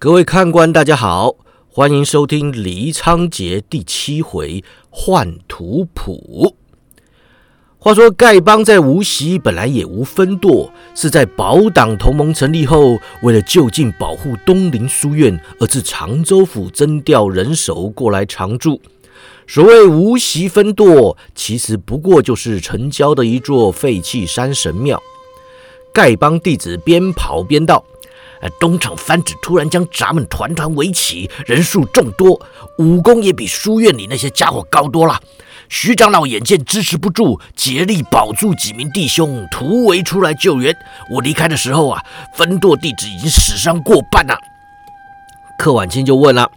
各位看官，大家好，欢迎收听《黎昌杰》第七回换图谱。话说丐帮在无锡本来也无分舵，是在保党同盟成立后，为了就近保护东林书院，而自常州府征调人手过来常驻。所谓无锡分舵，其实不过就是城郊的一座废弃山神庙。丐帮弟子边跑边道：“呃，东厂番子突然将咱们团团围起，人数众多，武功也比书院里那些家伙高多了。徐长老眼见支持不住，竭力保住几名弟兄，突围出来救援。我离开的时候啊，分舵弟子已经死伤过半了。”柯晚清就问了：“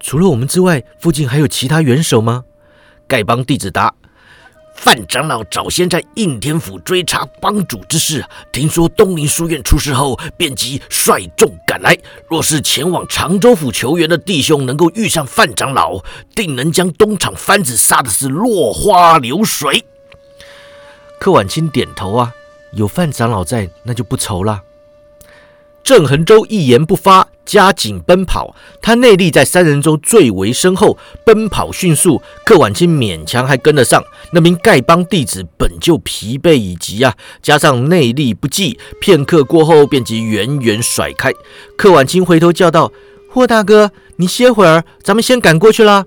除了我们之外，附近还有其他元首吗？”丐帮弟子答。范长老早先在应天府追查帮主之事，听说东林书院出事后，便即率众赶来。若是前往常州府求援的弟兄能够遇上范长老，定能将东厂番子杀的是落花流水。柯晚清点头啊，有范长老在，那就不愁了。郑恒洲一言不发，加紧奔跑。他内力在三人中最为深厚，奔跑迅速。柯晚清勉强还跟得上。那名丐帮弟子本就疲惫已极啊，加上内力不济，片刻过后便即远远甩开。柯晚清回头叫道：“霍大哥，你歇会儿，咱们先赶过去了。”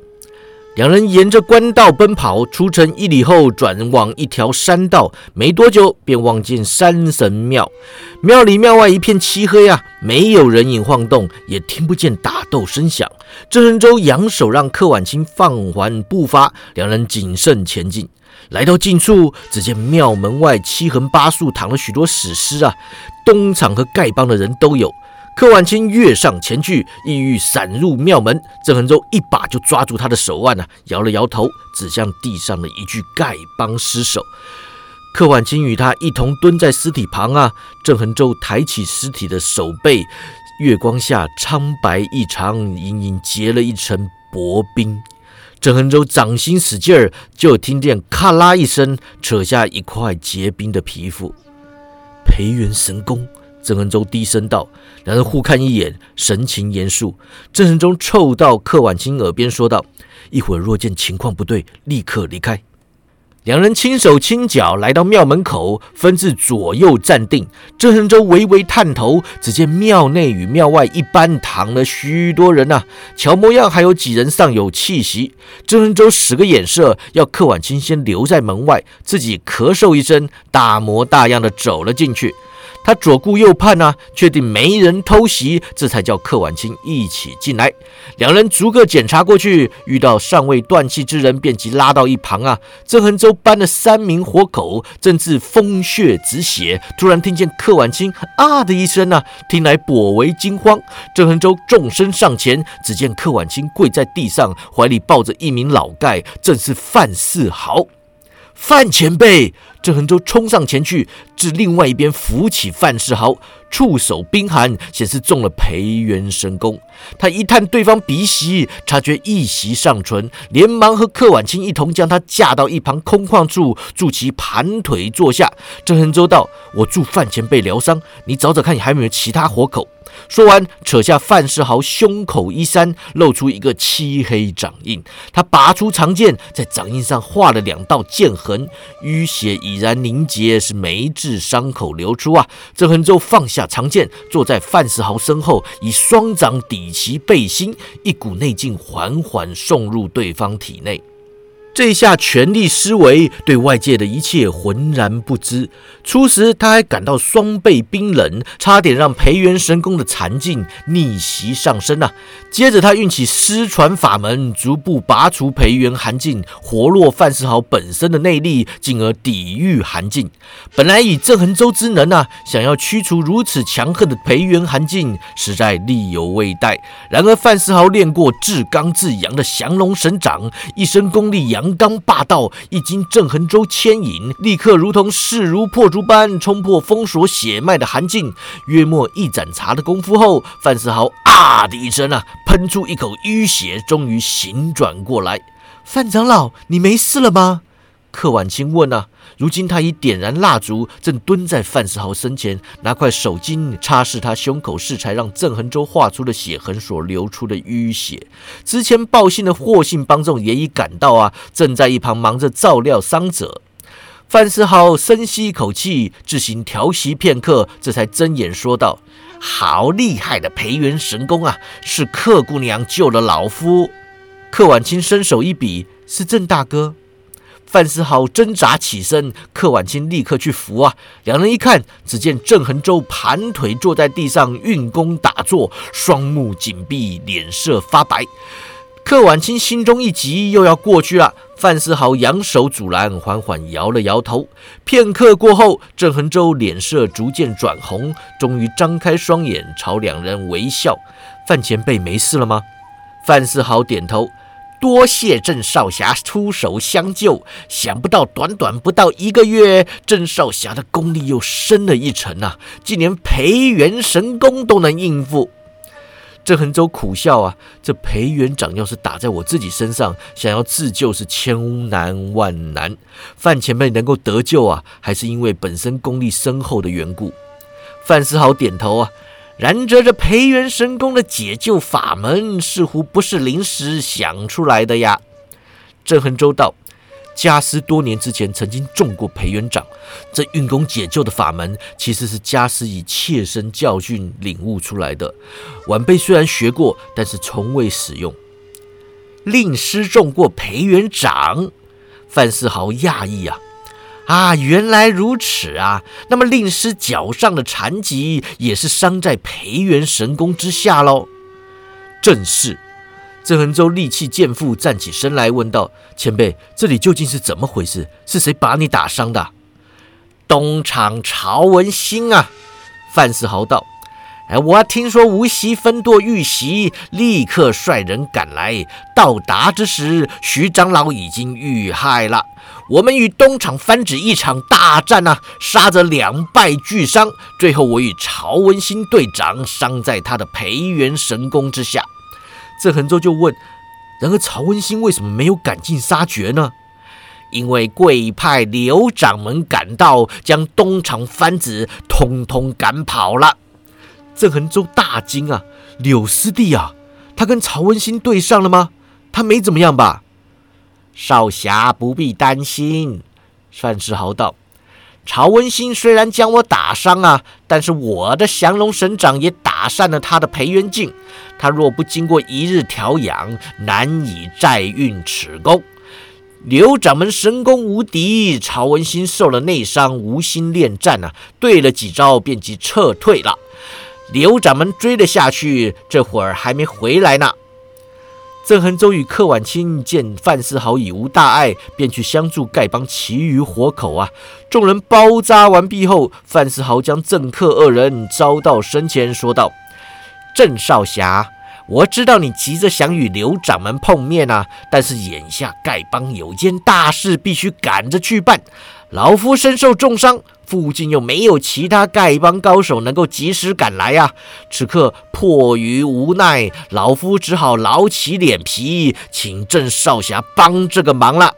两人沿着官道奔跑，出城一里后，转往一条山道，没多久便望见山神庙。庙里庙外一片漆黑啊，没有人影晃动，也听不见打斗声响。郑仁洲扬手让柯晚清放缓步伐，两人谨慎前进。来到近处，只见庙门外七横八竖躺了许多死尸啊，东厂和丐帮的人都有。柯万清跃上前去，意欲闪入庙门。郑恒洲一把就抓住他的手腕啊，摇了摇头，指向地上的一具丐帮尸首。柯万清与他一同蹲在尸体旁啊。郑恒洲抬起尸体的手背，月光下苍白异常，隐隐结了一层薄冰。郑恒洲掌心使劲儿，就听见咔啦一声，扯下一块结冰的皮肤。培元神功。郑恒洲低声道：“两人互看一眼，神情严肃。”郑恒洲凑到柯婉清耳边说道：“一会儿若见情况不对，立刻离开。”两人轻手轻脚来到庙门口，分至左右站定。郑恒洲微微探头，只见庙内与庙外一般躺了许多人呐，瞧模样还有几人尚有气息。郑恒洲使个眼色，要柯婉清先留在门外，自己咳嗽一声，大模大样的走了进去。他左顾右盼啊，确定没人偷袭，这才叫柯晚清一起进来。两人逐个检查过去，遇到尚未断气之人，便即拉到一旁啊。郑恒洲搬了三名活口，正自风血止血，突然听见柯晚清啊的一声啊，听来颇为惊慌。郑恒洲纵身上前，只见柯晚清跪在地上，怀里抱着一名老丐，正是范世豪。范前辈，郑恒洲冲上前去，至另外一边扶起范世豪，触手冰寒，显示中了培元神功。他一探对方鼻息，察觉一息尚存，连忙和柯婉清一同将他架到一旁空旷处，助其盘腿坐下。郑恒洲道：“我助范前辈疗伤，你找找看，你还有没有其他活口。”说完，扯下范世豪胸口衣衫，露出一个漆黑掌印。他拔出长剑，在掌印上画了两道剑痕，淤血已然凝结，是没治伤口流出啊！郑恒洲放下长剑，坐在范世豪身后，以双掌抵其背心，一股内劲缓缓送入对方体内。这一下全力施为，对外界的一切浑然不知。初时他还感到双背冰冷，差点让培元神功的残劲逆袭上身啊。接着他运起失传法门，逐步拔除培元寒劲，活络范世豪本身的内力，进而抵御寒劲。本来以郑恒洲之能啊，想要驱除如此强横的培元寒劲，实在力有未逮。然而范世豪练过至刚至阳的降龙神掌，一身功力阳。阳刚霸道，一经郑恒洲牵引，立刻如同势如破竹般冲破封锁血脉的寒境。约莫一盏茶的功夫后，范思豪啊的一声啊，喷出一口淤血，终于醒转过来。范长老，你没事了吗？柯婉清问啊。如今他已点燃蜡烛，正蹲在范世豪身前，拿块手巾擦拭他胸口是才让郑恒洲画出的血痕所流出的淤血。之前报信的霍姓帮众也已赶到啊，正在一旁忙着照料伤者。范世豪深吸一口气，自行调息片刻，这才睁眼说道：“好厉害的培元神功啊！是客姑娘救了老夫。”柯婉清伸手一比：“是郑大哥。”范思豪挣扎起身，柯婉清立刻去扶啊！两人一看，只见郑恒洲盘腿坐在地上运功打坐，双目紧闭，脸色发白。柯婉清心中一急，又要过去了。范思豪扬手阻拦，缓缓摇了摇头。片刻过后，郑恒洲脸色逐渐转红，终于张开双眼朝两人微笑。范前辈没事了吗？范思豪点头。多谢郑少侠出手相救，想不到短短不到一个月，郑少侠的功力又升了一层啊！竟连培元神功都能应付。郑恒洲苦笑啊，这裴元长要是打在我自己身上，想要自救是千难万难。范前辈能够得救啊，还是因为本身功力深厚的缘故。范思豪点头啊。然则这培元神功的解救法门，似乎不是临时想出来的呀。郑恒洲道：“家师多年之前曾经中过培元掌，这运功解救的法门，其实是家师以切身教训领悟出来的。晚辈虽然学过，但是从未使用。令师中过培元掌，范世豪讶异啊。”啊，原来如此啊！那么令师脚上的残疾也是伤在培元神功之下喽？正是。郑恒洲力气渐复，站起身来问道：“前辈，这里究竟是怎么回事？是谁把你打伤的？”东厂曹文兴啊！范世豪道：“哎，我听说无锡分舵遇袭，立刻率人赶来。到达之时，徐长老已经遇害了。”我们与东厂翻指一场大战呐，杀得两败俱伤。最后我与曹文新队长伤在他的培元神功之下。郑恒洲就问：然而曹文新为什么没有赶尽杀绝呢？因为贵派刘掌门赶到，将东厂番子通通赶跑了。郑恒洲大惊啊！柳师弟啊，他跟曹文新对上了吗？他没怎么样吧？少侠不必担心，范世豪道：“曹文兴虽然将我打伤啊，但是我的降龙神掌也打散了他的培元劲。他若不经过一日调养，难以再运此功。刘掌门神功无敌，曹文兴受了内伤，无心恋战啊，对了几招便即撤退了。刘掌门追了下去，这会儿还没回来呢。”郑恒洲与柯婉清见范思豪已无大碍，便去相助丐帮其余活口啊！众人包扎完毕后，范思豪将郑克二人招到身前，说道：“郑少侠，我知道你急着想与刘掌门碰面啊，但是眼下丐帮有件大事，必须赶着去办。老夫身受重伤。”附近又没有其他丐帮高手能够及时赶来呀！此刻迫于无奈，老夫只好老起脸皮，请郑少侠帮这个忙了。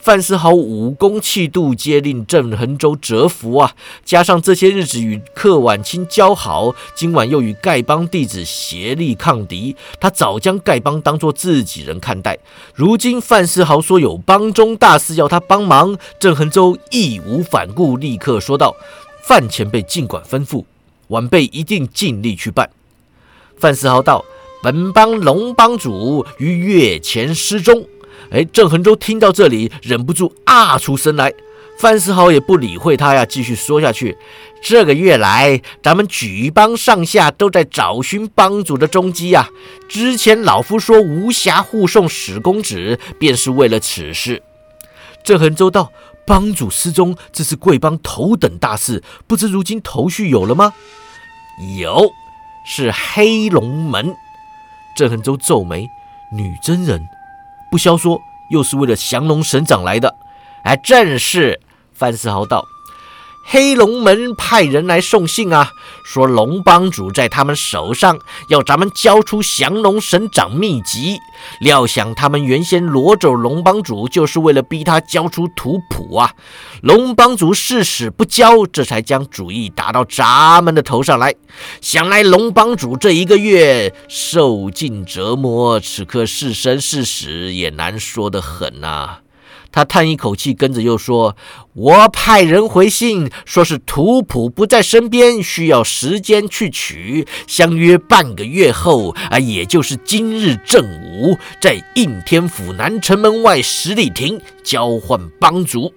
范思豪武功气度皆令郑恒洲折服啊！加上这些日子与客婉清交好，今晚又与丐帮弟子协力抗敌，他早将丐帮当作自己人看待。如今范思豪说有帮中大事要他帮忙，郑恒洲义无反顾，立刻说道：“范前辈尽管吩咐，晚辈一定尽力去办。”范思豪道：“本帮龙帮主于月前失踪。”哎，郑恒洲听到这里，忍不住啊出声来。范世豪也不理会他呀，继续说下去。这个月来，咱们举帮上下都在找寻帮主的踪迹呀。之前老夫说无暇护送史公子，便是为了此事。郑恒洲道：“帮主失踪，这是贵帮头等大事，不知如今头绪有了吗？”有，是黑龙门。郑恒洲皱眉：“女真人。”不消说，又是为了降龙神掌来的。哎，正是。范世豪道：“黑龙门派人来送信啊，说龙帮主在他们手上，要咱们交出降龙神掌秘籍。料想他们原先掳走龙帮主，就是为了逼他交出图谱啊。龙帮主誓死不交，这才将主意打到咱们的头上来。想来龙帮主这一个月受尽折磨，此刻是生是死也难说得很呐。他叹一口气，跟着又说：“我派人回信，说是图谱不在身边，需要时间去取，相约半个月后，啊，也就是今日正午，在应天府南城门外十里亭交换帮主。”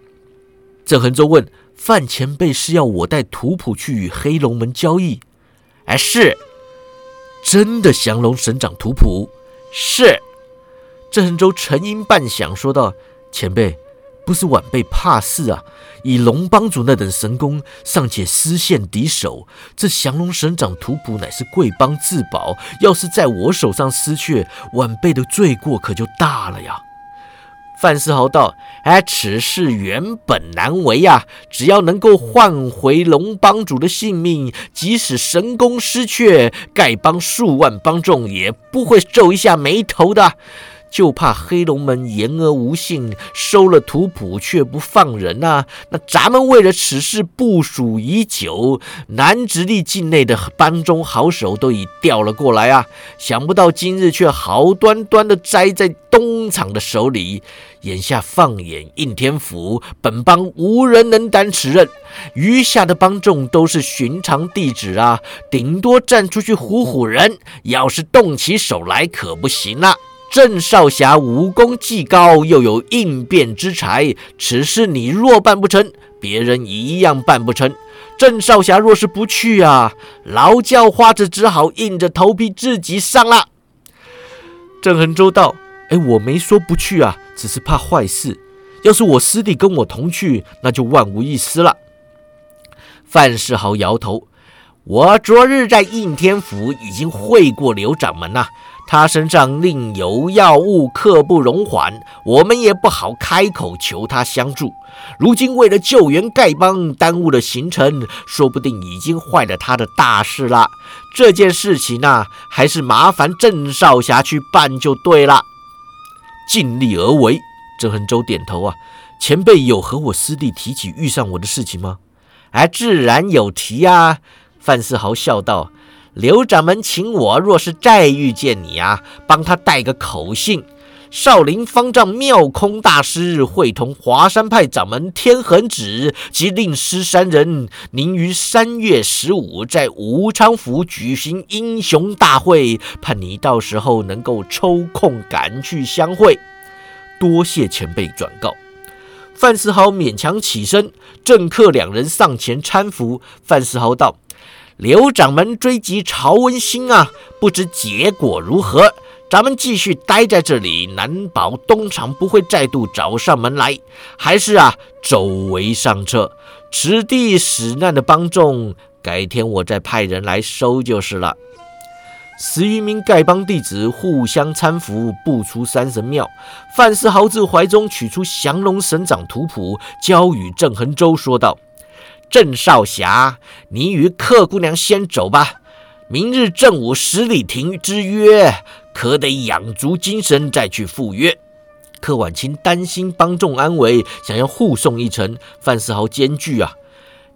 郑恒洲问：“范前辈是要我带图谱去与黑龙门交易？”“哎，是，真的降龙神掌图谱。”“是。”郑恒洲沉吟半晌，说道。前辈，不是晚辈怕事啊！以龙帮主那等神功，尚且失陷敌手，这降龙神掌图谱乃是贵帮至宝，要是在我手上失去，晚辈的罪过可就大了呀！范世豪道：“哎，此事原本难为呀，只要能够换回龙帮主的性命，即使神功失去，丐帮数万帮众也不会皱一下眉头的。”就怕黑龙门言而无信，收了图谱却不放人呐！那咱们为了此事部署已久，南直隶境内的帮中好手都已调了过来啊！想不到今日却好端端的栽在东厂的手里。眼下放眼应天府，本帮无人能担此任，余下的帮众都是寻常弟子啊，顶多站出去唬唬人，要是动起手来可不行了。郑少侠武功既高，又有应变之才，此事你若办不成，别人一样办不成。郑少侠若是不去啊，劳教花子只好硬着头皮自己上了。郑恒州道：“哎，我没说不去啊，只是怕坏事。要是我师弟跟我同去，那就万无一失了。”范世豪摇头：“我昨日在应天府已经会过刘掌门呐。”他身上另有要物，刻不容缓，我们也不好开口求他相助。如今为了救援丐帮，耽误了行程，说不定已经坏了他的大事了。这件事情呢，还是麻烦郑少侠去办就对了。尽力而为。郑恒洲点头啊，前辈有和我师弟提起遇上我的事情吗？哎，自然有提啊。范世豪笑道。刘掌门请我，若是再遇见你啊，帮他带个口信。少林方丈妙空大师会同华山派掌门天恒子及令师三人，您于三月十五在武昌府举行英雄大会，盼你到时候能够抽空赶去相会。多谢前辈转告。范世豪勉强起身，郑克两人上前搀扶。范世豪道。刘掌门追击曹文兴啊，不知结果如何？咱们继续待在这里，难保东厂不会再度找上门来。还是啊，走为上策。此地死难的帮众，改天我再派人来收就是了。十余名丐帮弟子互相搀扶，步出山神庙。范世豪自怀中取出降龙神掌图谱，交与郑恒洲，说道。郑少侠，你与客姑娘先走吧。明日正午十里亭之约，可得养足精神再去赴约。柯婉清担心帮众安危，想要护送一程。范世豪艰巨啊！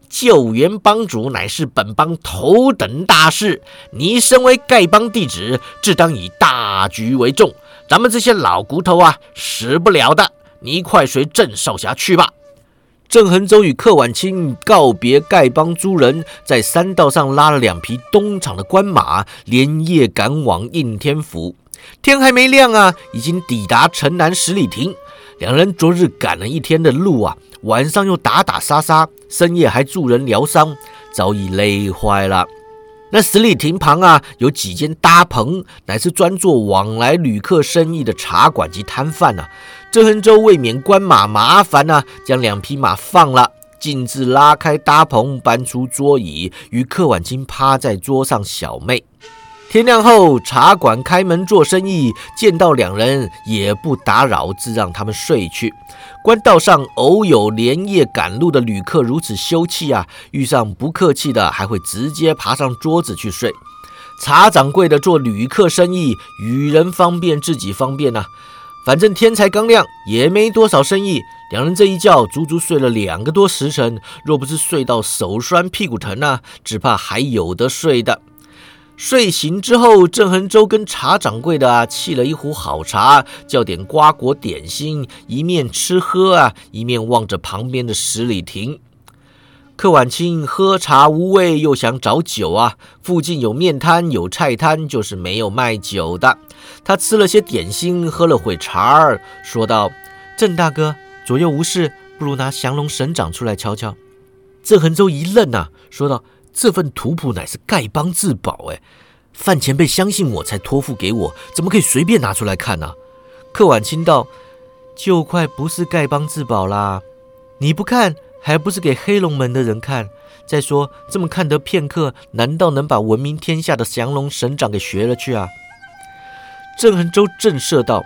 救援帮主乃是本帮头等大事，你身为丐帮弟子，自当以大局为重。咱们这些老骨头啊，死不了的。你快随郑少侠去吧。郑恒洲与柯晚清告别丐帮诸人，在山道上拉了两匹东厂的官马，连夜赶往应天府。天还没亮啊，已经抵达城南十里亭。两人昨日赶了一天的路啊，晚上又打打杀杀，深夜还助人疗伤，早已累坏了。那十里亭旁啊，有几间搭棚，乃是专做往来旅客生意的茶馆及摊贩呐。郑恒洲为免关马麻烦呢，将两匹马放了，径自拉开搭棚，搬出桌椅，与柯婉清趴在桌上小妹。天亮后，茶馆开门做生意，见到两人也不打扰，自让他们睡去。官道上偶有连夜赶路的旅客如此休憩啊，遇上不客气的，还会直接爬上桌子去睡。茶掌柜的做旅客生意，与人方便，自己方便呐。反正天才刚亮，也没多少生意。两人这一觉足足睡了两个多时辰，若不是睡到手酸屁股疼啊，只怕还有的睡的。睡醒之后，郑恒洲跟茶掌柜的啊，沏了一壶好茶，叫点瓜果点心，一面吃喝啊，一面望着旁边的十里亭。柯晚清喝茶无味，又想找酒啊。附近有面摊，有菜摊，就是没有卖酒的。他吃了些点心，喝了会茶儿，说道：“郑大哥左右无事，不如拿降龙神掌出来瞧瞧。”郑恒洲一愣啊，说道：“这份图谱乃是丐帮至宝，哎，范前辈相信我才托付给我，怎么可以随便拿出来看呢？”柯晚清道：“就快不是丐帮至宝啦，你不看。”还不是给黑龙门的人看。再说这么看得片刻，难道能把闻名天下的降龙神掌给学了去啊？郑恒洲震慑道：“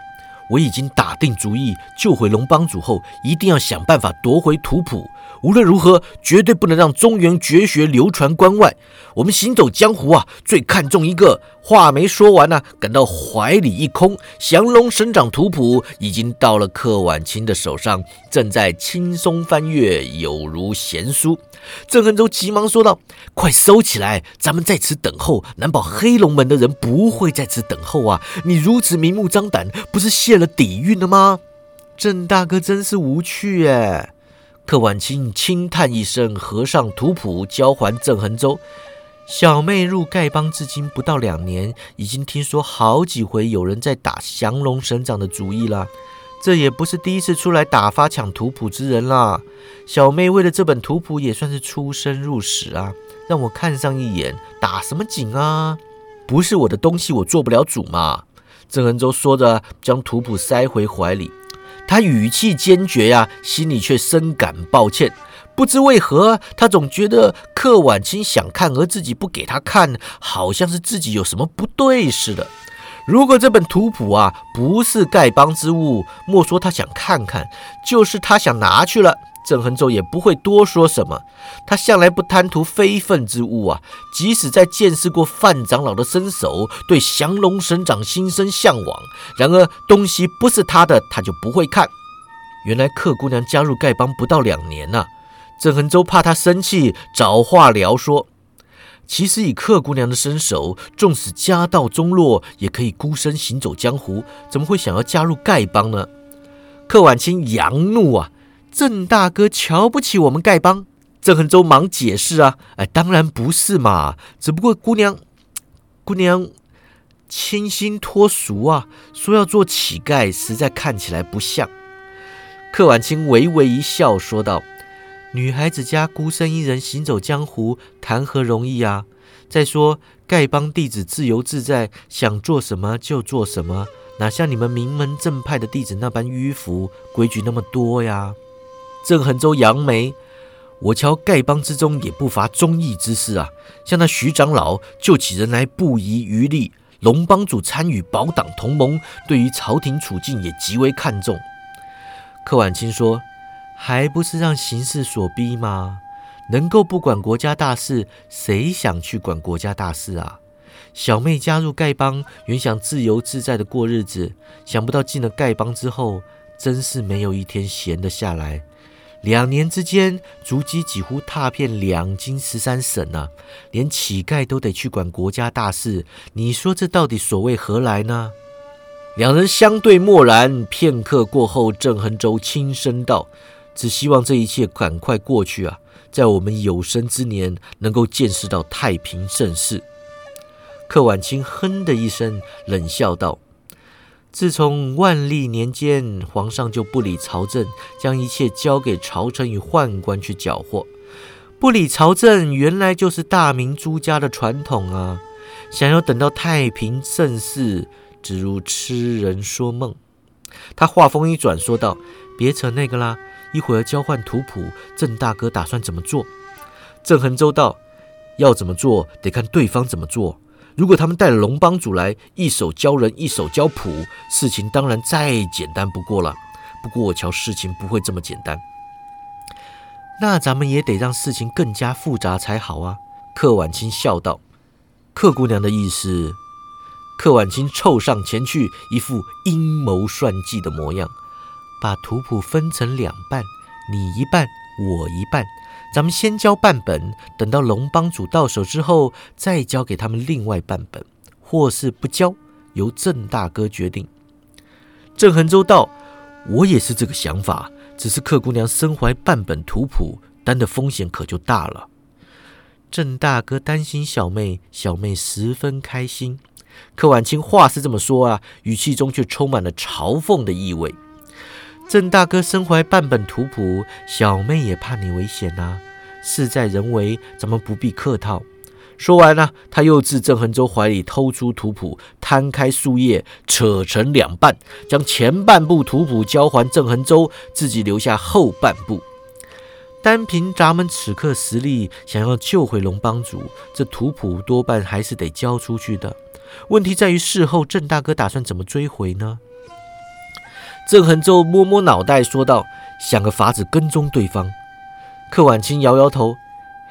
我已经打定主意，救回龙帮主后，一定要想办法夺回图谱。无论如何，绝对不能让中原绝学流传关外。我们行走江湖啊，最看重一个。”话没说完呢，感到怀里一空，降龙神掌图谱已经到了柯晚清的手上，正在轻松翻阅，有如闲书。郑恒洲急忙说道：“快收起来，咱们在此等候，难保黑龙门的人不会在此等候啊！你如此明目张胆，不是泄了底蕴了吗？”郑大哥真是无趣哎！柯晚清轻叹一声，合上图谱，交还郑恒洲。小妹入丐帮至今不到两年，已经听说好几回有人在打降龙神掌的主意了。这也不是第一次出来打发抢图谱之人啦。小妹为了这本图谱也算是出生入死啊，让我看上一眼，打什么紧啊？不是我的东西，我做不了主嘛。郑恒洲说着，将图谱塞回怀里，他语气坚决呀，心里却深感抱歉。不知为何，他总觉得克晚清想看，而自己不给他看，好像是自己有什么不对似的。如果这本图谱啊不是丐帮之物，莫说他想看看，就是他想拿去了，郑恒洲也不会多说什么。他向来不贪图非分之物啊，即使在见识过范长老的身手，对降龙神掌心生向往，然而东西不是他的，他就不会看。原来客姑娘加入丐帮不到两年呐。郑恒洲怕他生气，找话聊说：“其实以客姑娘的身手，纵使家道中落，也可以孤身行走江湖，怎么会想要加入丐帮呢？”客晚清扬怒啊：“郑大哥瞧不起我们丐帮？”郑恒洲忙解释啊：“哎，当然不是嘛，只不过姑娘，姑娘清新脱俗啊，说要做乞丐，实在看起来不像。”客晚清微微一笑，说道。女孩子家孤身一人行走江湖，谈何容易啊！再说丐帮弟子自由自在，想做什么就做什么，哪像你们名门正派的弟子那般迂腐，规矩那么多呀？郑恒州杨梅，我瞧丐帮之中也不乏忠义之士啊，像那徐长老救起人来不遗余力，龙帮主参与保党同盟，对于朝廷处境也极为看重。柯晚清说。还不是让形势所逼吗？能够不管国家大事，谁想去管国家大事啊？小妹加入丐帮，原想自由自在的过日子，想不到进了丐帮之后，真是没有一天闲得下来。两年之间，足迹几乎踏遍两京十三省啊，连乞丐都得去管国家大事，你说这到底所谓何来呢？两人相对默然，片刻过后，郑恒洲轻声道。只希望这一切赶快过去啊！在我们有生之年，能够见识到太平盛世。柯晚清哼的一声，冷笑道：“自从万历年间，皇上就不理朝政，将一切交给朝臣与宦官去缴获。不理朝政，原来就是大明朱家的传统啊！想要等到太平盛世，只如痴人说梦。”他话锋一转，说道：“别扯那个啦。”一会儿交换图谱，郑大哥打算怎么做？郑恒洲道：“要怎么做，得看对方怎么做。如果他们带了龙帮主来，一手教人，一手教谱，事情当然再简单不过了。不过我瞧事情不会这么简单，那咱们也得让事情更加复杂才好啊。柯婉清笑道：“柯姑娘的意思？”柯婉清凑上前去，一副阴谋算计的模样，把图谱分成两半，你一半，我一半。咱们先交半本，等到龙帮主到手之后，再交给他们另外半本，或是不交，由郑大哥决定。郑恒洲道：“我也是这个想法，只是客姑娘身怀半本图谱，担的风险可就大了。”郑大哥担心小妹，小妹十分开心。柯婉清话是这么说啊，语气中却充满了嘲讽的意味。郑大哥身怀半本图谱，小妹也怕你危险呐。事在人为，咱们不必客套。说完呢，他又自郑恒洲怀里偷出图谱，摊开树叶，扯成两半，将前半部图谱交还郑恒洲，自己留下后半部。单凭咱们此刻实力，想要救回龙帮主，这图谱多半还是得交出去的。问题在于事后郑大哥打算怎么追回呢？郑恒洲摸摸脑袋，说道：“想个法子跟踪对方。”柯婉清摇摇头：“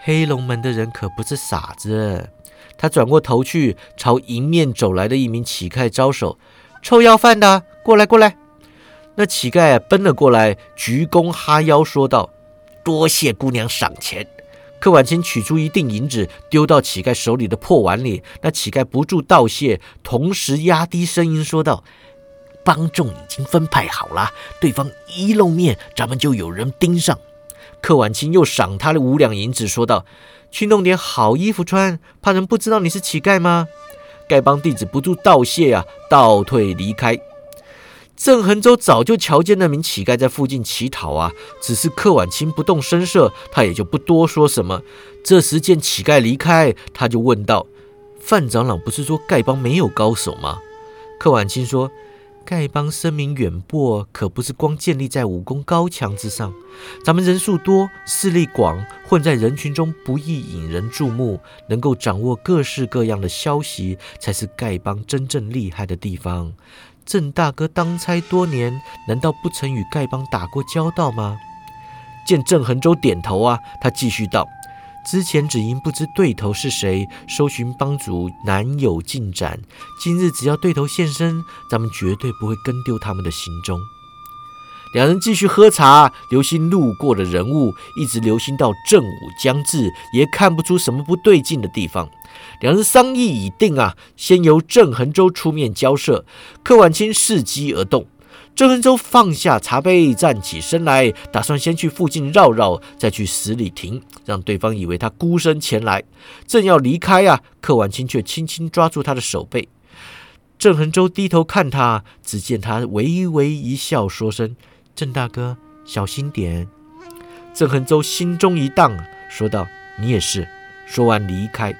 黑龙门的人可不是傻子。”他转过头去，朝迎面走来的一名乞丐招手：“臭要饭的，过来，过来！”那乞丐奔了过来，鞠躬哈腰，说道：“多谢姑娘赏钱。”柯婉清取出一锭银子，丢到乞丐手里的破碗里。那乞丐不住道谢，同时压低声音说道。帮众已经分派好了，对方一露面，咱们就有人盯上。柯婉清又赏他的五两银子，说道：“去弄点好衣服穿，怕人不知道你是乞丐吗？”丐帮弟子不住道谢啊，倒退离开。郑恒洲早就瞧见那名乞丐在附近乞讨啊，只是柯婉清不动声色，他也就不多说什么。这时见乞丐离开，他就问道：“范长老不是说丐帮没有高手吗？”柯婉清说。丐帮声名远播，可不是光建立在武功高强之上。咱们人数多，势力广，混在人群中不易引人注目，能够掌握各式各样的消息，才是丐帮真正厉害的地方。郑大哥当差多年，难道不曾与丐帮打过交道吗？见郑恒洲点头啊，他继续道。之前只因不知对头是谁，搜寻帮主难有进展。今日只要对头现身，咱们绝对不会跟丢他们的行踪。两人继续喝茶，留心路过的人物，一直留心到正午将至，也看不出什么不对劲的地方。两人商议已定啊，先由郑恒洲出面交涉。柯婉清伺机而动。郑恒洲放下茶杯，站起身来，打算先去附近绕绕，再去十里亭，让对方以为他孤身前来。正要离开啊，柯婉清却轻轻抓住他的手背。郑恒洲低头看他，只见他微微一笑，说声：“郑大哥，小心点。”郑恒洲心中一荡，说道：“你也是。”说完离开。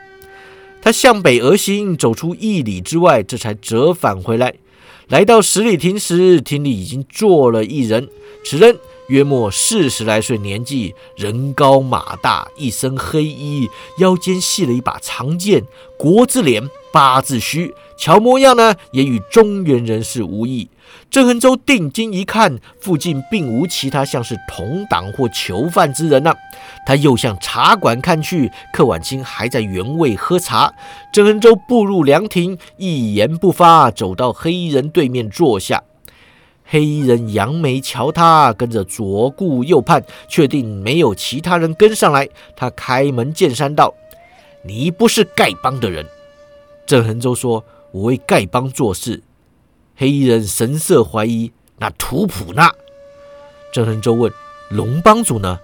他向北而行，走出一里之外，这才折返回来。来到十里亭时，亭里已经坐了一人。此人约莫四十来岁年纪，人高马大，一身黑衣，腰间系了一把长剑，国字脸，八字须，瞧模样呢，也与中原人士无异。郑恒洲定睛一看，附近并无其他像是同党或囚犯之人呢。他又向茶馆看去，柯婉清还在原位喝茶。郑恒洲步入凉亭，一言不发，走到黑衣人对面坐下。黑衣人扬眉瞧他，跟着左顾右盼，确定没有其他人跟上来。他开门见山道：“你不是丐帮的人。”郑恒洲说：“我为丐帮做事。”黑衣人神色怀疑：“那图谱呢？”郑恒洲问：“龙帮主呢？”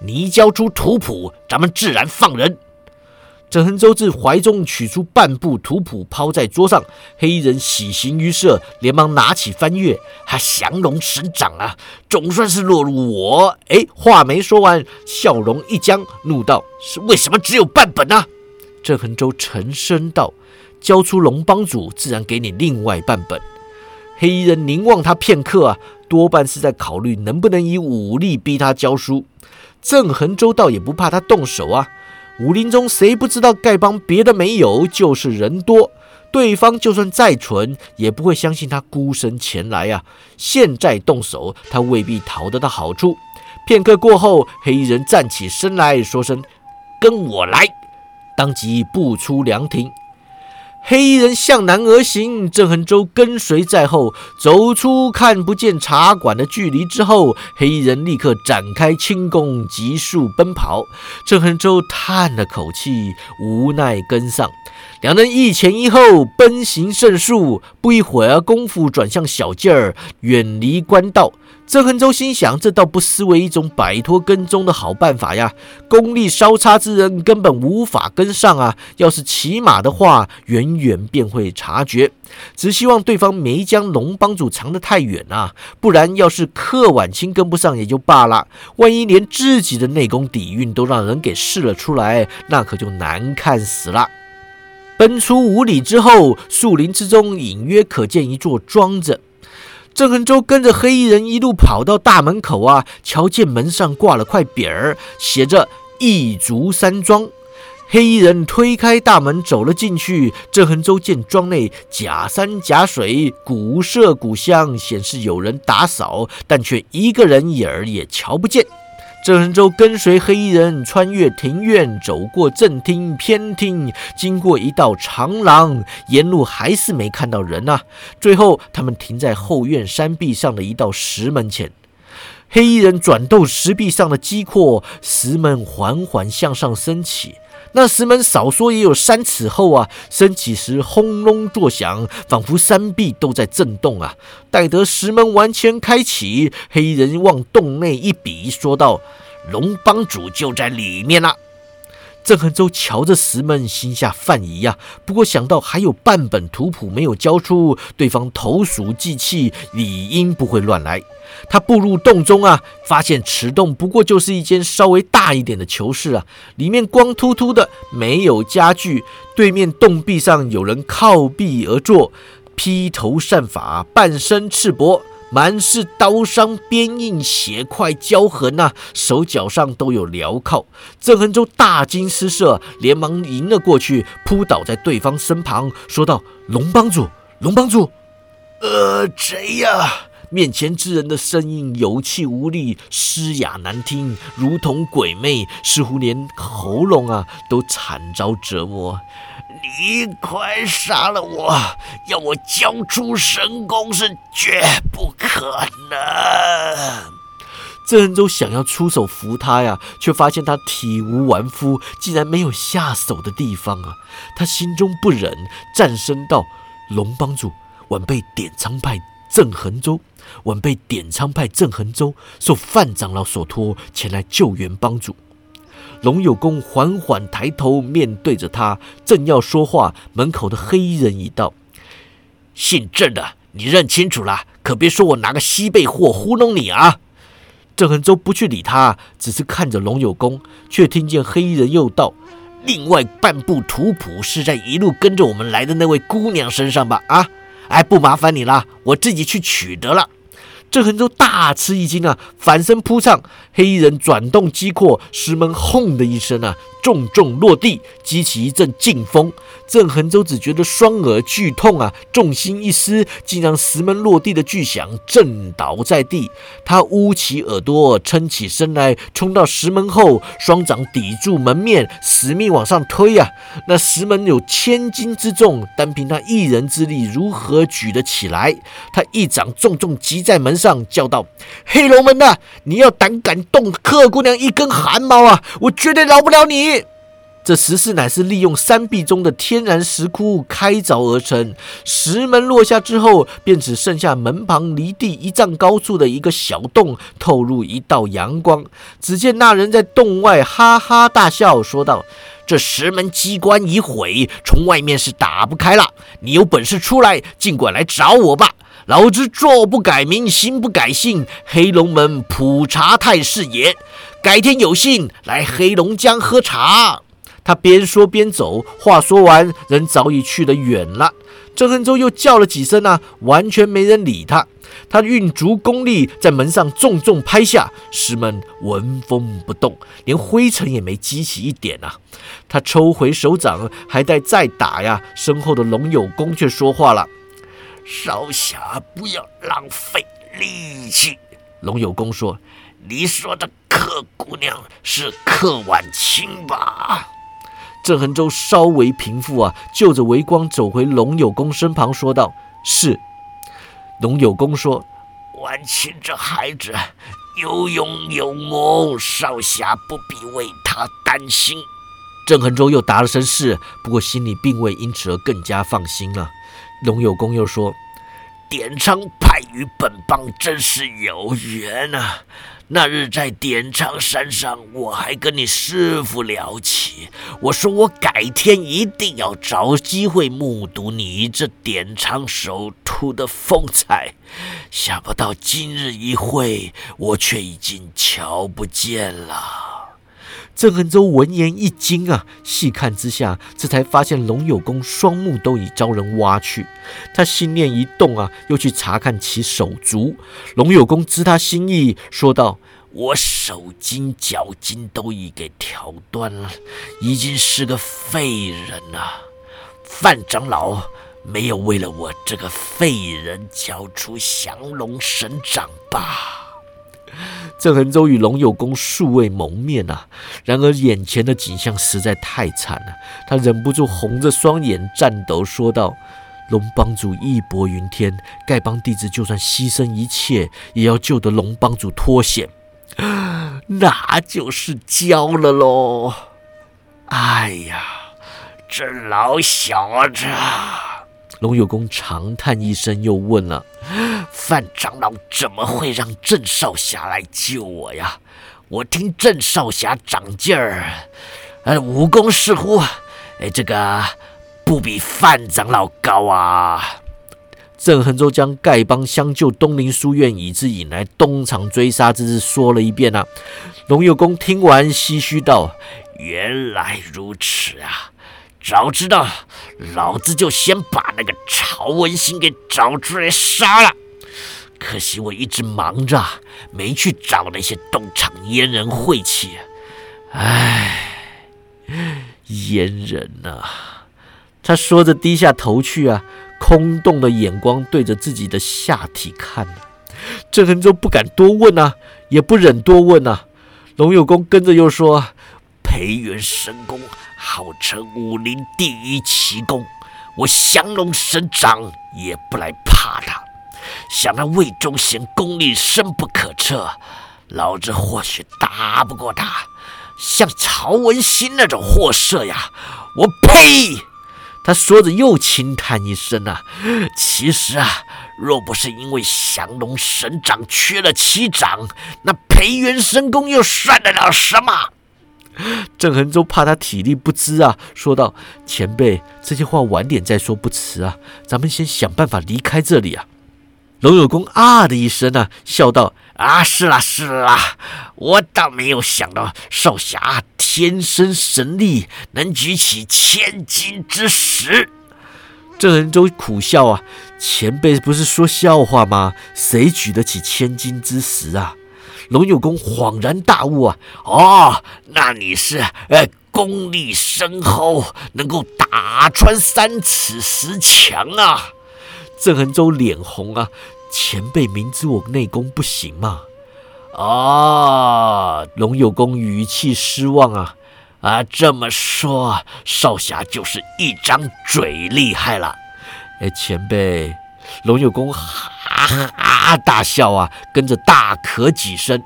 你交出图谱，咱们自然放人。郑恒洲自怀中取出半部图谱，抛在桌上。黑衣人喜形于色，连忙拿起翻阅。他降龙神掌啊，总算是落入我。哎，话没说完，笑容一僵，怒道：“是为什么只有半本呢？”郑恒洲沉声道。交出龙帮主，自然给你另外半本。黑衣人凝望他片刻啊，多半是在考虑能不能以武力逼他交书。郑恒周倒也不怕他动手啊，武林中谁不知道丐帮别的没有，就是人多。对方就算再蠢，也不会相信他孤身前来呀。现在动手，他未必讨得到好处。片刻过后，黑衣人站起身来说声：“跟我来！”当即步出凉亭。黑衣人向南而行，郑恒洲跟随在后，走出看不见茶馆的距离之后，黑衣人立刻展开轻功，急速奔跑。郑恒洲叹了口气，无奈跟上。两人一前一后奔行甚速，不一会儿功夫转向小径儿，远离官道。郑恒洲心想：这倒不失为一种摆脱跟踪的好办法呀。功力稍差之人根本无法跟上啊。要是骑马的话，远远便会察觉。只希望对方没将龙帮主藏得太远啊，不然要是柯晚清跟不上也就罢了，万一连自己的内功底蕴都让人给试了出来，那可就难看死了。奔出五里之后，树林之中隐约可见一座庄子。郑恒洲跟着黑衣人一路跑到大门口啊，瞧见门上挂了块匾儿，写着“一竹山庄”。黑衣人推开大门走了进去。郑恒洲见庄内假山假水，古色古香，显示有人打扫，但却一个人影儿也瞧不见。郑恒洲跟随黑衣人穿越庭院，走过正厅、偏厅，经过一道长廊，沿路还是没看到人呐。最后，他们停在后院山壁上的一道石门前。黑衣人转动石壁上的机括，石门缓缓向上升起。那石门少说也有三尺厚啊！升起时轰隆作响，仿佛山壁都在震动啊！待得石门完全开启，黑人往洞内一比，说道：“龙帮主就在里面了。”郑恒洲瞧着石门，心下犯疑呀。不过想到还有半本图谱没有交出，对方投鼠忌器，理应不会乱来。他步入洞中啊，发现此洞不过就是一间稍微大一点的囚室啊，里面光秃秃的，没有家具。对面洞壁上有人靠壁而坐，披头散发，半身赤膊。满是刀伤、鞭印、血块、焦痕呐，手脚上都有镣铐。郑恒洲大惊失色，连忙迎了过去，扑倒在对方身旁，说道：“龙帮主，龙帮主，呃，谁呀？”面前之人的声音有气无力，嘶哑难听，如同鬼魅，似乎连喉咙啊都惨遭折磨。你快杀了我！要我交出神功是绝不可能。郑恩洲想要出手扶他呀，却发现他体无完肤，竟然没有下手的地方啊！他心中不忍，战声道：“龙帮主，晚辈点苍派郑恒洲，晚辈点苍派郑恒洲受范长老所托前来救援帮主。”龙有功缓缓抬头，面对着他，正要说话，门口的黑衣人已到。姓郑的，你认清楚了，可别说我拿个西贝货糊弄你啊！郑恒洲不去理他，只是看着龙有功，却听见黑衣人又道：“另外半部图谱是在一路跟着我们来的那位姑娘身上吧？啊，哎，不麻烦你了，我自己去取得了。”郑恒洲大吃一惊啊，反身扑上，黑衣人转动机括，石门轰的一声啊，重重落地，激起一阵劲风。郑恒洲只觉得双耳剧痛啊，重心一失，竟让石门落地的巨响震倒在地。他捂起耳朵，撑起身来，冲到石门后，双掌抵住门面，死命往上推啊。那石门有千斤之重，单凭他一人之力，如何举得起来？他一掌重重击在门上，叫道：“黑龙门的，你要胆敢动柯姑娘一根汗毛啊，我绝对饶不了你！”这石室乃是利用山壁中的天然石窟开凿而成。石门落下之后，便只剩下门旁离地一丈高处的一个小洞，透入一道阳光。只见那人在洞外哈哈大笑，说道：“这石门机关已毁，从外面是打不开了。你有本事出来，尽管来找我吧！老子坐不改名，行不改姓，黑龙门普查太师爷。改天有幸来黑龙江喝茶。”他边说边走，话说完，人早已去得远了。郑恒洲又叫了几声啊，完全没人理他。他运足功力在门上重重拍下，石门纹风不动，连灰尘也没激起一点啊。他抽回手掌，还待再打呀，身后的龙有功却说话了：“少侠，不要浪费力气。”龙有功说：“你说的客姑娘是客婉清吧？”郑恒洲稍微平复啊，就着微光走回龙有功身旁，说道：“是。”龙有功说：“晚清这孩子有勇有谋，少侠不必为他担心。”郑恒洲又答了声“是”，不过心里并未因此而更加放心了。龙有功又说：“典昌派与本帮真是有缘啊！那日在点苍山上，我还跟你师傅聊起，我说我改天一定要找机会目睹你这点苍手。”出的风采，想不到今日一会，我却已经瞧不见了。郑恒洲闻言一惊啊，细看之下，这才发现龙有功双目都已遭人挖去。他心念一动啊，又去查看其手足。龙有功知他心意，说道：“我手筋脚筋都已给挑断了，已经是个废人了。”范长老。没有为了我这个废人交出降龙神掌吧？郑恒洲与龙有功素未谋面啊，然而眼前的景象实在太惨了，他忍不住红着双眼颤抖说道：“龙帮主义薄云天，丐帮弟子就算牺牲一切，也要救得龙帮主脱险，那就是交了喽。哎呀，这老小子！”龙有功长叹一声，又问了：“范长老怎么会让郑少侠来救我呀？我听郑少侠长劲儿，呃，武功似乎，哎，这个不比范长老高啊。”郑恒州将丐帮相救东林书院，以致引来东厂追杀之事说了一遍啊。龙有功听完，唏嘘道：“原来如此啊。”早知道，老子就先把那个曹文新给找出来杀了。可惜我一直忙着，没去找那些东厂阉人晦气。唉，阉人呐！他说着低下头去啊，空洞的眼光对着自己的下体看。郑恒洲不敢多问啊，也不忍多问啊。龙有功跟着又说：“培元神功。”号称武林第一奇功，我降龙神掌也不来怕他。想那魏忠贤功力深不可测，老子或许打不过他。像曹文新那种货色呀，我呸！他说着又轻叹一声啊。其实啊，若不是因为降龙神掌缺了七掌，那培元神功又算得了什么？郑恒洲怕他体力不支啊，说道：“前辈，这些话晚点再说不迟啊，咱们先想办法离开这里啊。”龙有功啊的一声啊，笑道：“啊，是啦是啦，我倒没有想到少侠天生神力，能举起千斤之石。”郑恒洲苦笑啊：“前辈不是说笑话吗？谁举得起千斤之石啊？”龙有功恍然大悟啊！哦，那你是呃功力深厚，能够打穿三尺石墙啊！郑恒洲脸红啊，前辈明知我内功不行嘛？哦，龙有功语气失望啊！啊，这么说，少侠就是一张嘴厉害了。哎，前辈。龙有功哈哈大笑啊，跟着大咳几声。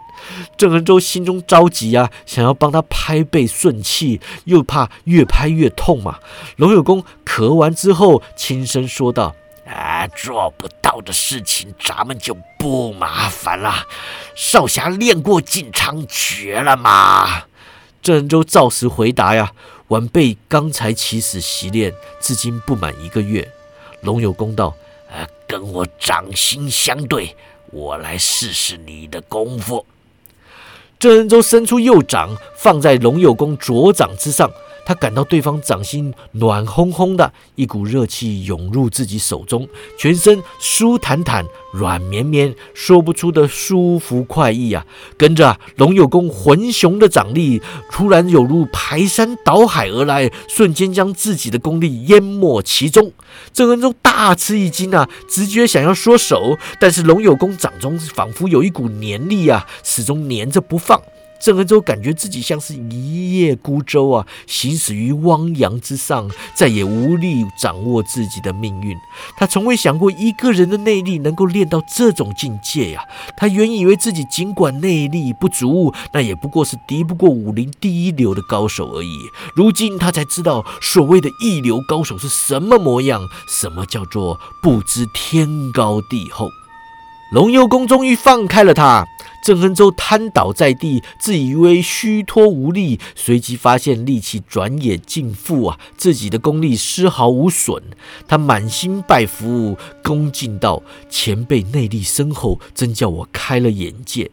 郑恒洲心中着急啊，想要帮他拍背顺气，又怕越拍越痛嘛。龙有功咳完之后，轻声说道：“啊，做不到的事情，咱们就不麻烦了。少侠练过进长诀了吗？”郑恒洲照实回答呀：“晚辈刚才起始习练，至今不满一个月。”龙有功道。跟我掌心相对，我来试试你的功夫。郑仁洲伸出右掌，放在龙佑公左掌之上，他感到对方掌心暖烘烘的，一股热气涌入自己手中，全身舒坦坦、软绵绵，说不出的舒服快意啊！跟着龙有功浑雄的掌力，突然有如排山倒海而来，瞬间将自己的功力淹没其中。郑恩州大吃一惊啊，直觉想要缩手，但是龙有功掌中仿佛有一股黏力啊，始终黏着不放。郑恩州感觉自己像是一叶孤舟啊，行驶于汪洋之上，再也无力掌握自己的命运。他从未想过一个人的内力能够练到这种境界呀！他原以为自己尽管内力不足，那也不过是敌不过武林第一流的高手而已。如今他才知道，所谓的一流高手是什么模样，什么叫做不知天高地厚。龙幽宫终于放开了他。郑亨州瘫倒在地，自以为虚脱无力，随即发现力气转眼尽复啊！自己的功力丝毫无损，他满心拜服，恭敬道：“前辈内力深厚，真叫我开了眼界。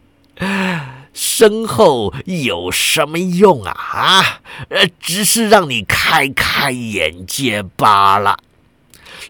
深厚有什么用啊？啊，呃，只是让你开开眼界罢了。”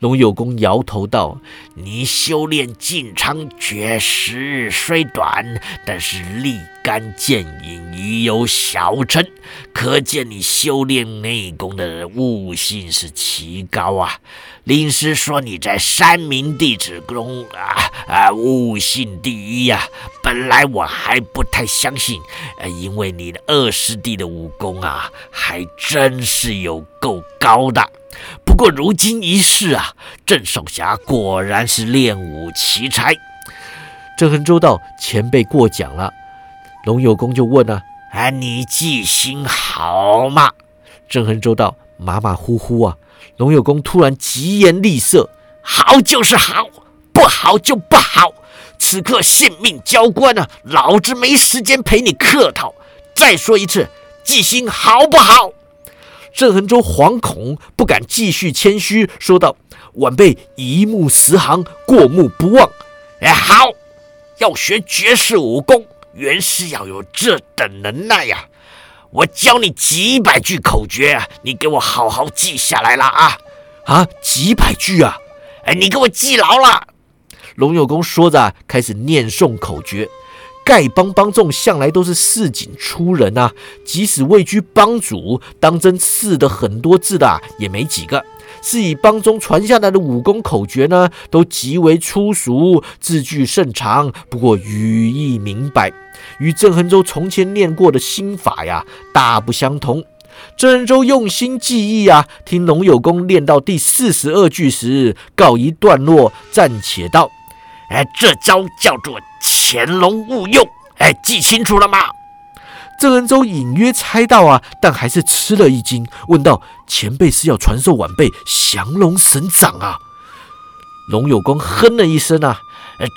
龙有功摇头道：“你修炼进长绝时虽短，但是立竿见影，已有小成，可见你修炼内功的悟性是奇高啊！令师说你在三明弟子中啊啊悟性第一呀，本来我还不太相信，呃，因为你的二师弟的武功啊，还真是有够高的。”不过如今一试啊，郑少侠果然是练武奇才。郑恒州道：“前辈过奖了。”龙有功就问啊：“啊，你记性好吗？”郑恒州道：“马马虎虎啊。”龙有功突然疾言厉色：“好就是好，不好就不好。此刻性命交关啊，老子没时间陪你客套。再说一次，记性好不好？”郑恒州惶恐，不敢继续谦虚，说道：“晚辈一目十行，过目不忘。”哎，好，要学绝世武功，原是要有这等能耐呀！我教你几百句口诀，你给我好好记下来了啊！啊，几百句啊！哎，你给我记牢了。龙有功说着，开始念诵口诀。丐帮帮众向来都是市井出人啊，即使位居帮主，当真识得很多字的也没几个。是以帮中传下来的武功口诀呢，都极为粗俗，字句甚长，不过语意明白，与郑恒州从前念过的心法呀大不相同。郑恒州用心记忆啊，听龙有功练到第四十二句时，告一段落，暂且道：“哎，这招叫做。”潜龙勿用，哎，记清楚了吗？郑恩州隐约猜到啊，但还是吃了一惊，问道：“前辈是要传授晚辈降龙神掌啊？”龙有功哼了一声啊，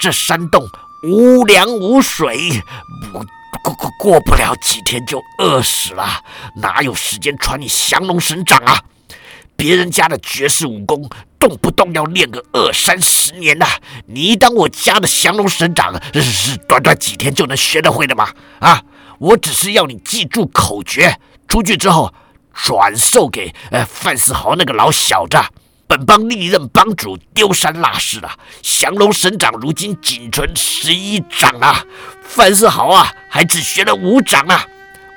这山洞无粮无水，不过过过不了几天就饿死了，哪有时间传你降龙神掌啊？别人家的绝世武功，动不动要练个二三十年呐！你当我家的降龙神掌是是短短几天就能学得会的吗？啊！我只是要你记住口诀，出去之后转授给呃范世豪那个老小子。本帮历任帮主丢三落四了，降龙神掌如今仅存十一掌啊！范世豪啊，还只学了五掌啊！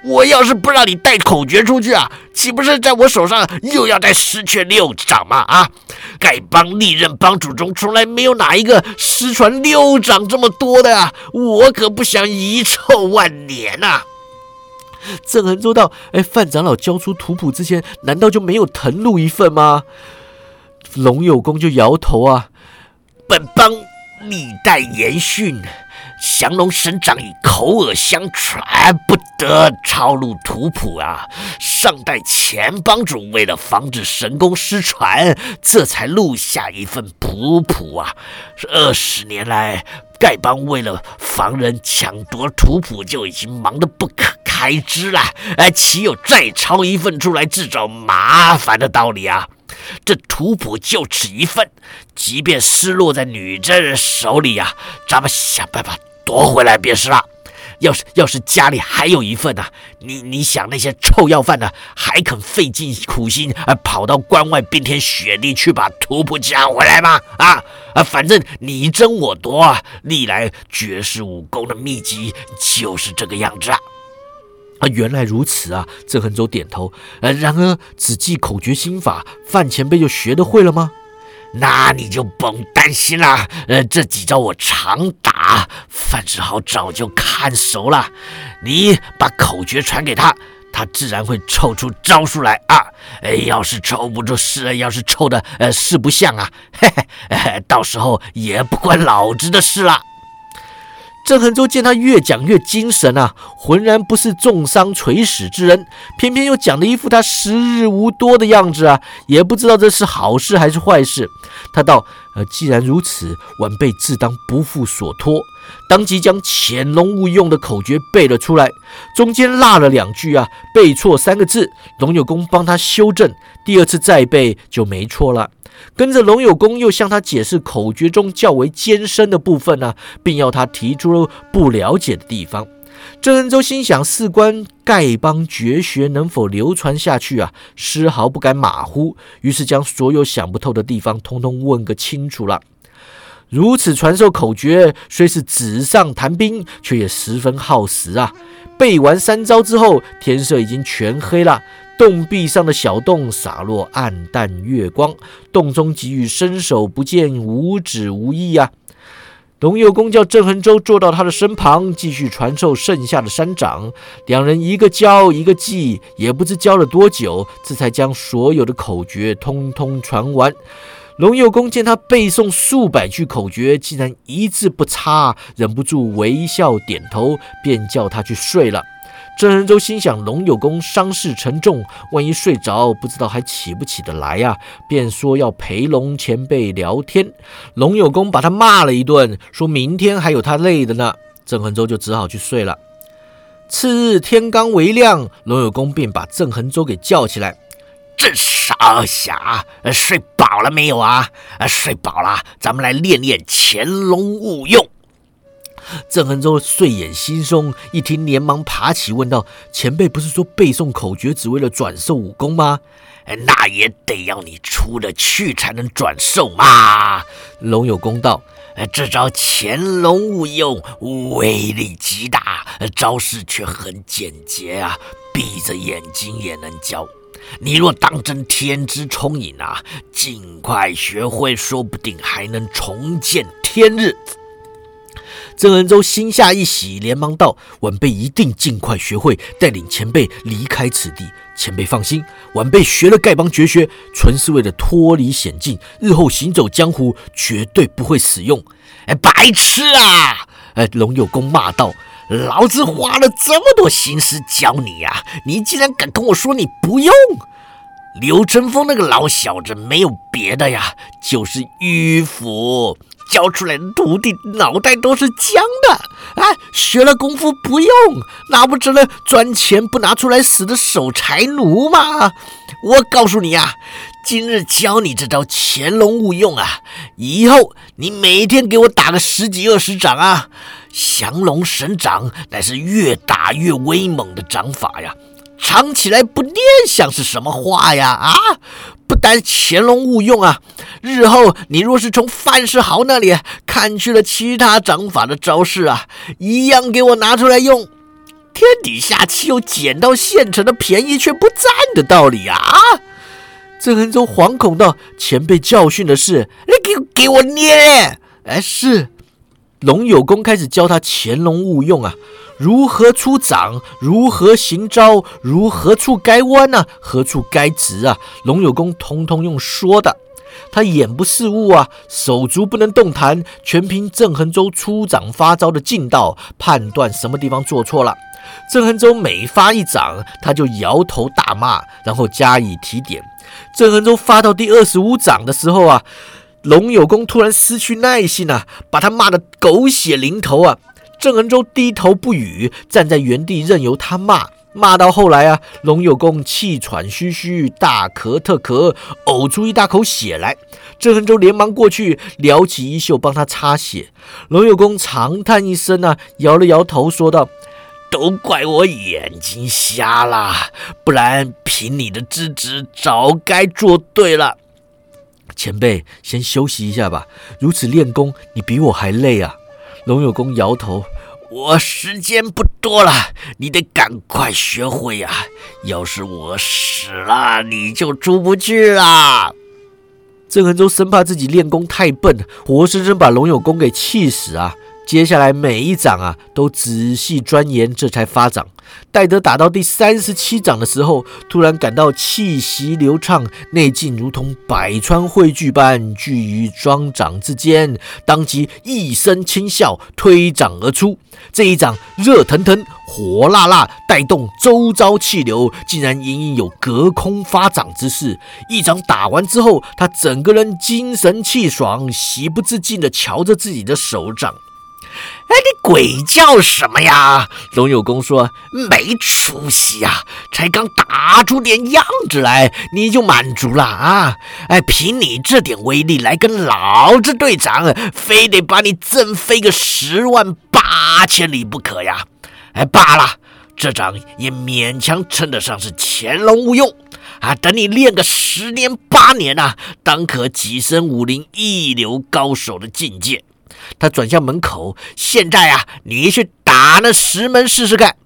我要是不让你带口诀出去啊，岂不是在我手上又要再失去六掌吗？啊！丐帮历任帮主中，从来没有哪一个失传六掌这么多的啊！我可不想遗臭万年呐！郑恒州道：“哎，范长老交出图谱之前，难道就没有誊录一份吗？”龙有功就摇头啊：“本帮历代言训。”降龙神掌以口耳相传，不得抄录图谱啊！上代前帮主为了防止神功失传，这才录下一份图谱啊！二十年来，丐帮为了防人抢夺图谱，就已经忙得不可开支了，哎，岂有再抄一份出来自找麻烦的道理啊？这图谱就此一份，即便失落在女真人手里呀，咱们想办法。夺回来便是了。要是要是家里还有一份呢？你你想那些臭要饭的，还肯费尽苦心啊，跑到关外冰天雪地去把图谱抢回来吗？啊啊，反正你争我夺啊，历来绝世武功的秘籍就是这个样子啊。啊，原来如此啊！郑恒洲点头。呃，然而只记口诀心法，范前辈就学得会了吗？那你就甭担心了。呃，这几招我常打，范志豪早就看熟了。你把口诀传给他，他自然会凑出招数来啊。哎，要是凑不出是，要是凑的呃事不像啊，嘿嘿，到时候也不关老子的事了。郑恒洲见他越讲越精神啊，浑然不是重伤垂死之人，偏偏又讲了一副他时日无多的样子啊，也不知道这是好事还是坏事。他道：“呃，既然如此，晚辈自当不负所托。”当即将潜龙勿用的口诀背了出来，中间落了两句啊，背错三个字，龙有功帮他修正，第二次再背就没错了。跟着龙有功又向他解释口诀中较为艰深的部分呢，并要他提出不了解的地方。郑恩洲心想，事关丐帮绝学能否流传下去啊，丝毫不敢马虎，于是将所有想不透的地方通通问个清楚了。如此传授口诀，虽是纸上谈兵，却也十分耗时啊。背完三招之后，天色已经全黑了。洞壁上的小洞洒落暗淡月光，洞中给予伸手不见五指无益啊！龙有功叫郑恒洲坐到他的身旁，继续传授剩下的三掌。两人一个教一个记，也不知教了多久，这才将所有的口诀通通传完。龙有功见他背诵数百句口诀，竟然一字不差，忍不住微笑点头，便叫他去睡了。郑仁洲心想，龙有功伤势沉重，万一睡着，不知道还起不起得来呀，便说要陪龙前辈聊天。龙有功把他骂了一顿，说明天还有他累的呢。郑恒洲就只好去睡了。次日天刚微亮，龙有功便把郑恒洲给叫起来：“这少侠，睡饱了没有啊？睡饱了，咱们来练练潜龙勿用。”郑恒洲睡眼惺忪，一听连忙爬起，问道：“前辈不是说背诵口诀只为了转授武功吗？那也得要你出得去才能转授嘛。”龙有功道：“这招潜龙勿用，威力极大，招式却很简洁啊，闭着眼睛也能教。你若当真天资聪颖啊，尽快学会，说不定还能重见天日。”郑恩洲心下一喜，连忙道：“晚辈一定尽快学会，带领前辈离开此地。前辈放心，晚辈学了丐帮绝学，纯是为了脱离险境，日后行走江湖绝对不会使用。”哎，白痴啊！哎，龙有功骂道：“老子花了这么多心思教你呀，你竟然敢跟我说你不用？刘春风那个老小子没有别的呀，就是迂腐。”教出来的徒弟脑袋都是浆的，啊，学了功夫不用，那不成了赚钱不拿出来死的守财奴吗？我告诉你呀，今日教你这招潜龙勿用啊，以后你每天给我打个十几二十掌啊！降龙神掌乃是越打越威猛的掌法呀，藏起来不念想是什么话呀？啊！不但潜龙勿用啊！日后你若是从范世豪那里看去了其他掌法的招式啊，一样给我拿出来用。天底下岂有捡到现成的便宜却不占的道理啊！郑恒洲惶恐道：“前辈教训的是，你给给我捏！哎，是龙有功开始教他潜龙勿用啊。”如何出掌？如何行招？如何处该弯呢？何处该直啊？龙有功通通用说的。他眼不识物啊，手足不能动弹，全凭郑恒洲出掌发招的劲道判断什么地方做错了。郑恒洲每发一掌，他就摇头大骂，然后加以提点。郑恒洲发到第二十五掌的时候啊，龙有功突然失去耐性啊，把他骂得狗血淋头啊。郑恩洲低头不语，站在原地任由他骂。骂到后来啊，龙有功气喘吁吁，大咳特咳，呕出一大口血来。郑恒洲连忙过去撩起衣袖帮他擦血。龙有功长叹一声啊，摇了摇头说道：“都怪我眼睛瞎了，不然凭你的资质，早该做对了。”前辈，先休息一下吧。如此练功，你比我还累啊！龙有功摇头：“我时间不多了，你得赶快学会呀！要是我死了，你就出不去了。”郑恒洲生怕自己练功太笨，活生生把龙有功给气死啊！接下来每一掌啊，都仔细钻研，这才发掌。戴德打到第三十七掌的时候，突然感到气息流畅，内劲如同百川汇聚般聚于双掌之间，当即一声轻笑，推掌而出。这一掌热腾腾、火辣辣，带动周遭气流，竟然隐隐有隔空发掌之势。一掌打完之后，他整个人精神气爽，喜不自禁地瞧着自己的手掌。哎，你鬼叫什么呀？龙有功说：“没出息呀，才刚打出点样子来，你就满足了啊？哎，凭你这点威力来跟老子对掌，非得把你震飞个十万八千里不可呀！哎，罢了，这掌也勉强称得上是潜龙勿用啊。等你练个十年八年呐，当可跻身武林一流高手的境界。”他转向门口，现在啊，你去打那石门试试看。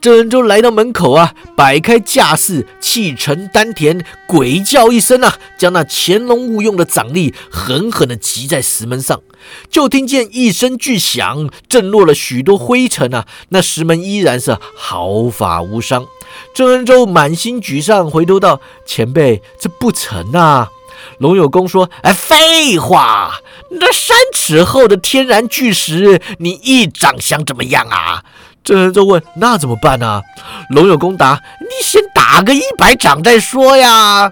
郑恩洲来到门口啊，摆开架势，气沉丹田，鬼叫一声啊，将那潜龙勿用的掌力狠狠地击在石门上。就听见一声巨响，震落了许多灰尘啊，那石门依然是毫发无伤。郑恩洲满心沮丧，回头道：“前辈，这不成啊！”龙有功说：“哎，废话，那三尺厚的天然巨石，你一掌想怎么样啊？”郑仁洲问：“那怎么办呢？”龙有功答：“你先打个一百掌再说呀。”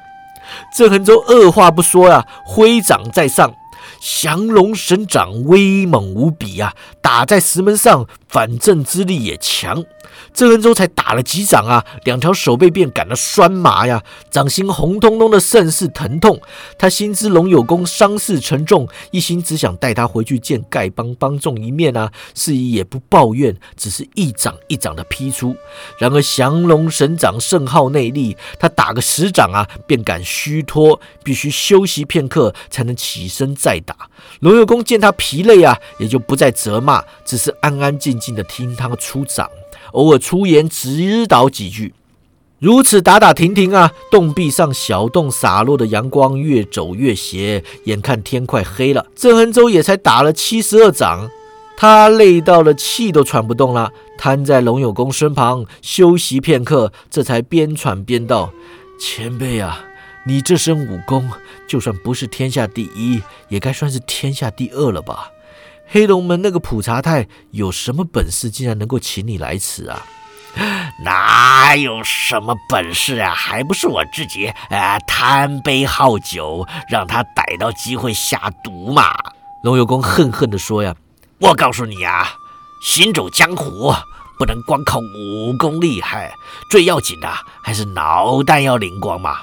郑恒洲二话不说呀，挥掌在上。降龙神掌威猛无比啊，打在石门上，反震之力也强。郑恩洲才打了几掌啊，两条手背便感到酸麻呀，掌心红彤彤的，甚是疼痛。他心知龙有功伤势沉重，一心只想带他回去见丐帮帮众一面啊，是以也不抱怨，只是一掌一掌的劈出。然而降龙神掌甚耗内力，他打个十掌啊，便感虚脱，必须休息片刻才能起身再打。龙有功见他疲累啊，也就不再责骂，只是安安静静的听他出掌。偶尔出言指导几句，如此打打停停啊，洞壁上小洞洒落的阳光越走越斜，眼看天快黑了，郑恒洲也才打了七十二掌，他累到了气都喘不动了，瘫在龙有功身旁休息片刻，这才边喘边道：“前辈啊，你这身武功，就算不是天下第一，也该算是天下第二了吧？”黑龙门那个普查太有什么本事，竟然能够请你来此啊？哪有什么本事啊？还不是我自己呃贪杯好酒，让他逮到机会下毒嘛！龙有功恨恨地说：“呀，我告诉你啊，行走江湖不能光靠武功厉害，最要紧的还是脑袋要灵光嘛，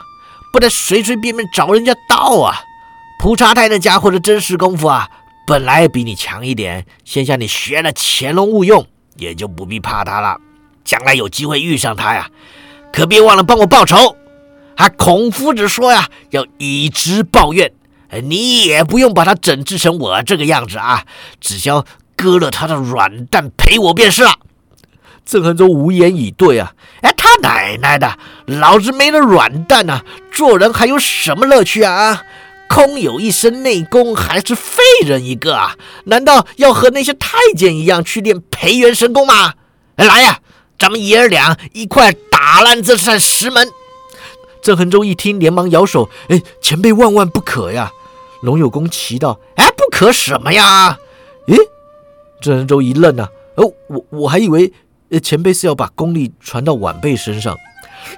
不能随随便便找人家道啊！普查太那家伙的真实功夫啊！”本来比你强一点，先向你学了潜龙勿用，也就不必怕他了。将来有机会遇上他呀，可别忘了帮我报仇。啊，孔夫子说呀，要以直报怨。你也不用把他整治成我这个样子啊，只需要割了他的软蛋赔我便是了。郑恒洲无言以对啊。哎，他奶奶的，老子没了软蛋呐，做人还有什么乐趣啊啊？空有一身内功，还是废人一个啊？难道要和那些太监一样去练培元神功吗？来呀，咱们爷儿俩一块打烂这扇石门！郑恒洲一听，连忙摇手：“哎，前辈万万不可呀！”龙有功奇道：“哎，不可什么呀？”咦，郑恒洲一愣啊，哦，我我还以为前辈是要把功力传到晚辈身上。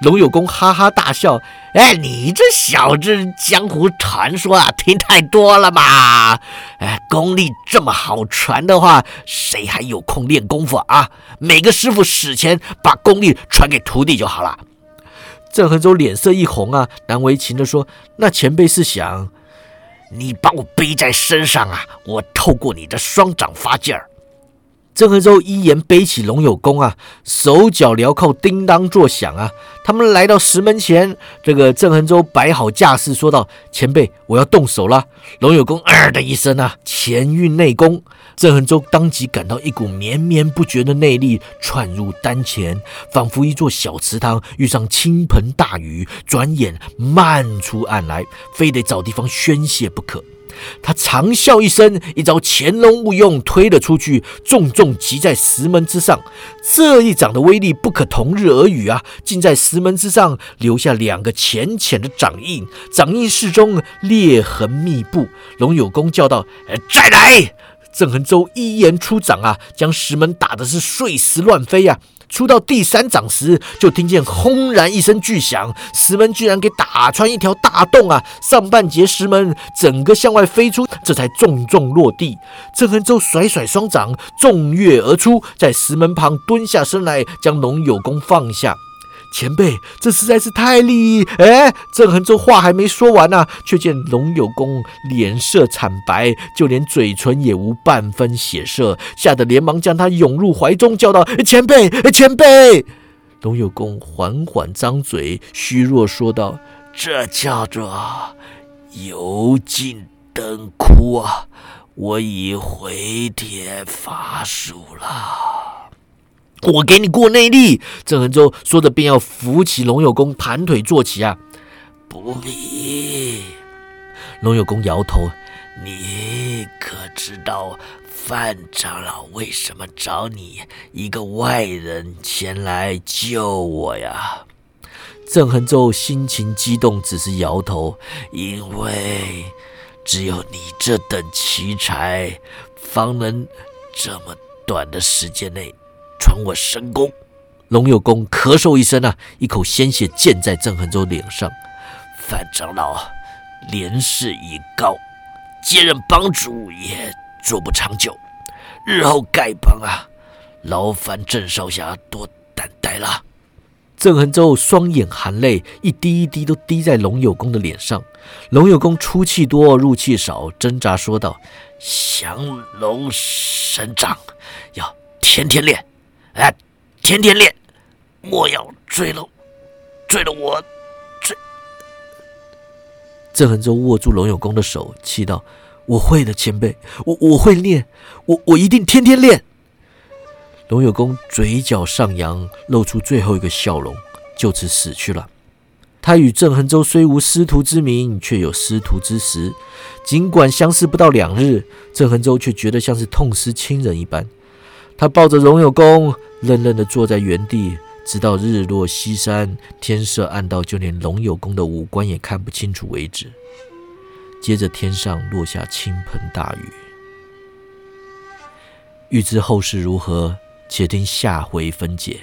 龙有功哈哈大笑：“哎，你这小子江湖传说啊，听太多了吧？哎，功力这么好传的话，谁还有空练功夫啊？每个师傅死前把功力传给徒弟就好了。郑恒洲脸色一红啊，难为情的说：“那前辈是想你把我背在身上啊，我透过你的双掌发劲儿。”郑和州一言背起龙有功啊，手脚镣铐叮当作响啊。他们来到石门前，这个郑恒州摆好架势，说道：“前辈，我要动手了。”龙有功二的一声啊，前运内功。郑恒州当即感到一股绵绵不绝的内力窜入丹田，仿佛一座小池塘遇上倾盆大雨，转眼漫出岸来，非得找地方宣泄不可。他长笑一声，一招潜龙勿用推了出去，重重击在石门之上。这一掌的威力不可同日而语啊！竟在石门之上留下两个浅浅的掌印，掌印室中裂痕密布。龙有功叫道：“再来！”郑恒洲一言出掌啊，将石门打的是碎石乱飞呀。出到第三掌时，就听见轰然一声巨响，石门居然给打穿一条大洞啊！上半截石门整个向外飞出，这才重重落地。郑恒周甩甩双掌，纵跃而出，在石门旁蹲下身来，将龙有功放下。前辈，这实在是太厉害！哎，郑恒这话还没说完呢，却见龙有功脸色惨白，就连嘴唇也无半分血色，吓得连忙将他拥入怀中，叫道：“前辈，前辈！”龙有功缓缓张嘴，虚弱说道：“这叫做油尽灯枯啊！我已回天乏术了。”我给你过内力，郑恒洲说着，便要扶起龙有功，盘腿坐起啊！不必。龙有功摇头。你可知道范长老为什么找你一个外人前来救我呀？郑恒洲心情激动，只是摇头。因为只有你这等奇才，方能这么短的时间内。传我神功，龙有功咳嗽一声啊，一口鲜血溅在郑恒洲脸上。范长老年事已高，接任帮主也做不长久，日后丐帮啊，劳烦郑少侠多担待了。郑恒洲双眼含泪，一滴一滴都滴在龙有功的脸上。龙有功出气多入气少，挣扎说道：“降龙神掌要天天练。”哎，天天练，莫要追了，追了我，追。郑恒洲握住龙有功的手，气道：“我会的，前辈，我我会练，我我一定天天练。”龙有功嘴角上扬，露出最后一个笑容，就此死去了。他与郑恒洲虽无师徒之名，却有师徒之实。尽管相识不到两日，郑恒洲却觉得像是痛失亲人一般。他抱着龙有功，愣愣地坐在原地，直到日落西山，天色暗到就连龙有功的五官也看不清楚为止。接着天上落下倾盆大雨。欲知后事如何，且听下回分解。